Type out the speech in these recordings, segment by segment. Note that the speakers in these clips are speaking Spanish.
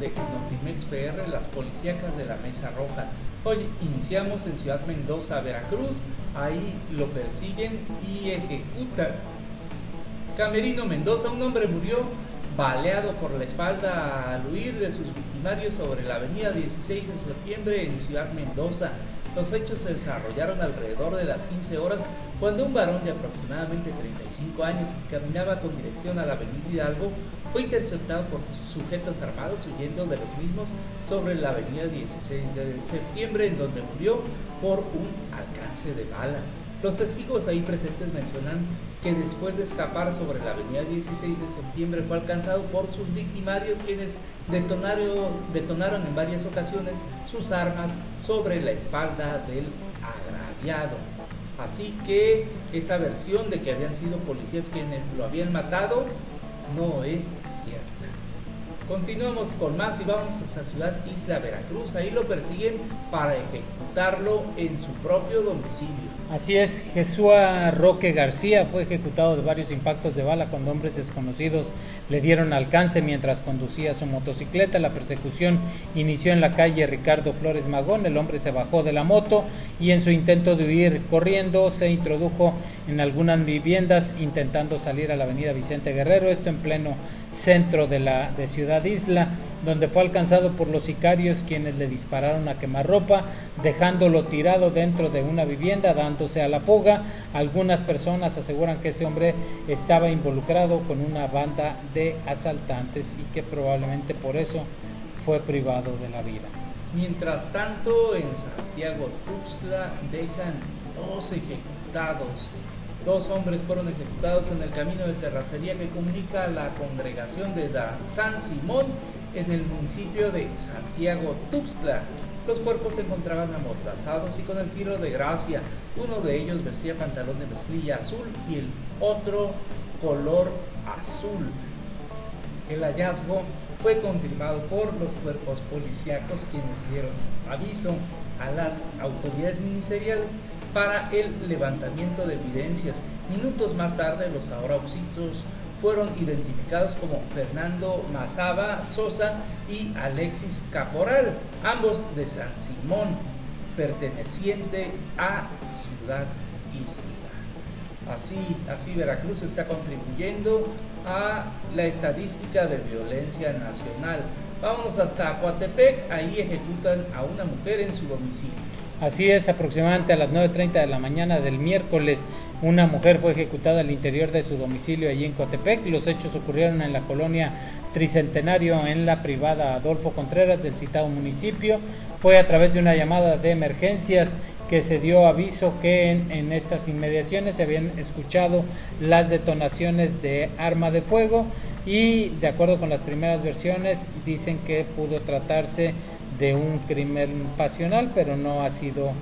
de Notimex PR, las policíacas de la Mesa Roja. Hoy iniciamos en Ciudad Mendoza, Veracruz. Ahí lo persiguen y ejecutan. Camerino Mendoza, un hombre murió baleado por la espalda al huir de sus victimarios sobre la avenida 16 de septiembre en Ciudad Mendoza. Los hechos se desarrollaron alrededor de las 15 horas cuando un varón de aproximadamente 35 años que caminaba con dirección a la avenida Hidalgo fue interceptado por sujetos armados huyendo de los mismos sobre la avenida 16 de septiembre en donde murió por un alcance de bala. Los testigos ahí presentes mencionan que después de escapar sobre la avenida 16 de septiembre fue alcanzado por sus victimarios quienes detonaron, detonaron en varias ocasiones sus armas sobre la espalda del agraviado. Así que esa versión de que habían sido policías quienes lo habían matado no es cierta. Continuamos con más y vamos a ciudad Isla Veracruz. Ahí lo persiguen para ejecutarlo en su propio domicilio. Así es, Jesús Roque García fue ejecutado de varios impactos de bala cuando hombres desconocidos le dieron alcance mientras conducía su motocicleta. La persecución inició en la calle Ricardo Flores Magón. El hombre se bajó de la moto y en su intento de huir corriendo se introdujo en algunas viviendas intentando salir a la avenida Vicente Guerrero, esto en pleno centro de la de Ciudad Isla donde fue alcanzado por los sicarios quienes le dispararon a quemarropa, dejándolo tirado dentro de una vivienda, dándose a la fuga. Algunas personas aseguran que este hombre estaba involucrado con una banda de asaltantes y que probablemente por eso fue privado de la vida. Mientras tanto, en Santiago Tuxtla dejan dos ejecutados. Dos hombres fueron ejecutados en el camino de terracería que comunica la congregación de San Simón en el municipio de Santiago Tuxtla. Los cuerpos se encontraban amordazados y con el tiro de gracia. Uno de ellos vestía pantalón de mezclilla azul y el otro color azul. El hallazgo fue confirmado por los cuerpos policíacos quienes dieron aviso a las autoridades ministeriales para el levantamiento de evidencias. Minutos más tarde, los ahora oxitos fueron identificados como Fernando Mazaba Sosa y Alexis Caporal, ambos de San Simón, perteneciente a Ciudad Isla. Así, así Veracruz está contribuyendo a la estadística de violencia nacional. Vamos hasta Coatepec, ahí ejecutan a una mujer en su domicilio. Así es, aproximadamente a las 9.30 de la mañana del miércoles, una mujer fue ejecutada al interior de su domicilio allí en Coatepec. Los hechos ocurrieron en la colonia Tricentenario, en la privada Adolfo Contreras del citado municipio. Fue a través de una llamada de emergencias que se dio aviso que en, en, estas inmediaciones se habían escuchado las detonaciones de arma de fuego y de acuerdo con las primeras versiones dicen que pudo tratarse de un crimen pasional, pero no ha sido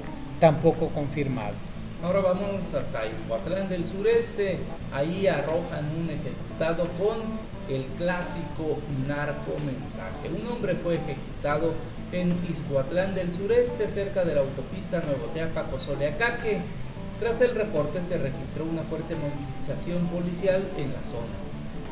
tampoco confirmado. Ahora vamos hasta Izhuatlán del sureste, ahí arrojan un ejecutado con el clásico narco mensaje. Un hombre fue ejecutado en Izhuatlán del sureste, cerca de la autopista Nuevo Teapaco-Soleacaque. Tras el reporte se registró una fuerte movilización policial en la zona.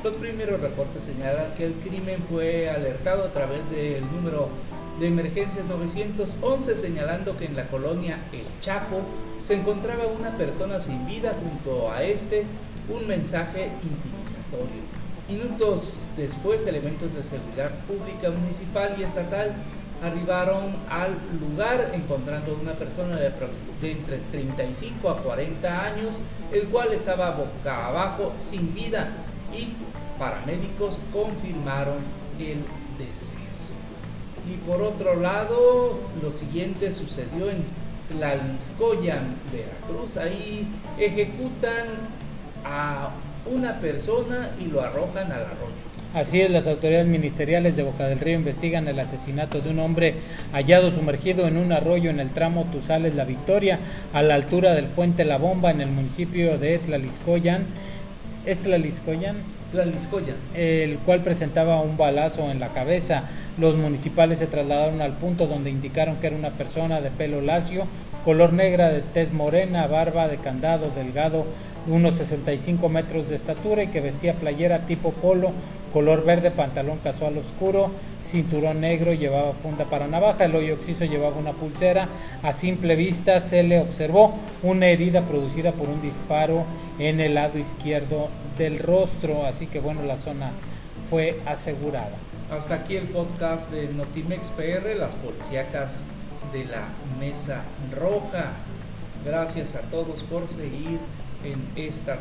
Los primeros reportes señalan que el crimen fue alertado a través del número de Emergencias 911 señalando que en la colonia El Chapo se encontraba una persona sin vida junto a este un mensaje intimidatorio. Minutos después, elementos de seguridad pública, municipal y estatal arribaron al lugar encontrando una persona de, entre 35 a 40 años, el cual estaba boca abajo sin vida y paramédicos confirmaron el deceso. Y por otro lado, lo siguiente sucedió en Tlaliscoyan, Veracruz. Ahí ejecutan a una persona y lo arrojan al arroyo. Así es, las autoridades ministeriales de Boca del Río investigan el asesinato de un hombre hallado sumergido en un arroyo en el tramo Tuzales La Victoria, a la altura del puente La Bomba en el municipio de Tlaliscoyan. ¿Es Tlaliscoyan? El cual presentaba un balazo en la cabeza. Los municipales se trasladaron al punto donde indicaron que era una persona de pelo lacio, color negra, de tez morena, barba de candado, delgado, unos 65 metros de estatura y que vestía playera tipo polo, color verde, pantalón casual oscuro, cinturón negro, llevaba funda para navaja, el hoyo oxiso llevaba una pulsera. A simple vista se le observó una herida producida por un disparo en el lado izquierdo del rostro, así que bueno, la zona fue asegurada. Hasta aquí el podcast de Notimex PR, las policíacas de la Mesa Roja. Gracias a todos por seguir en esta.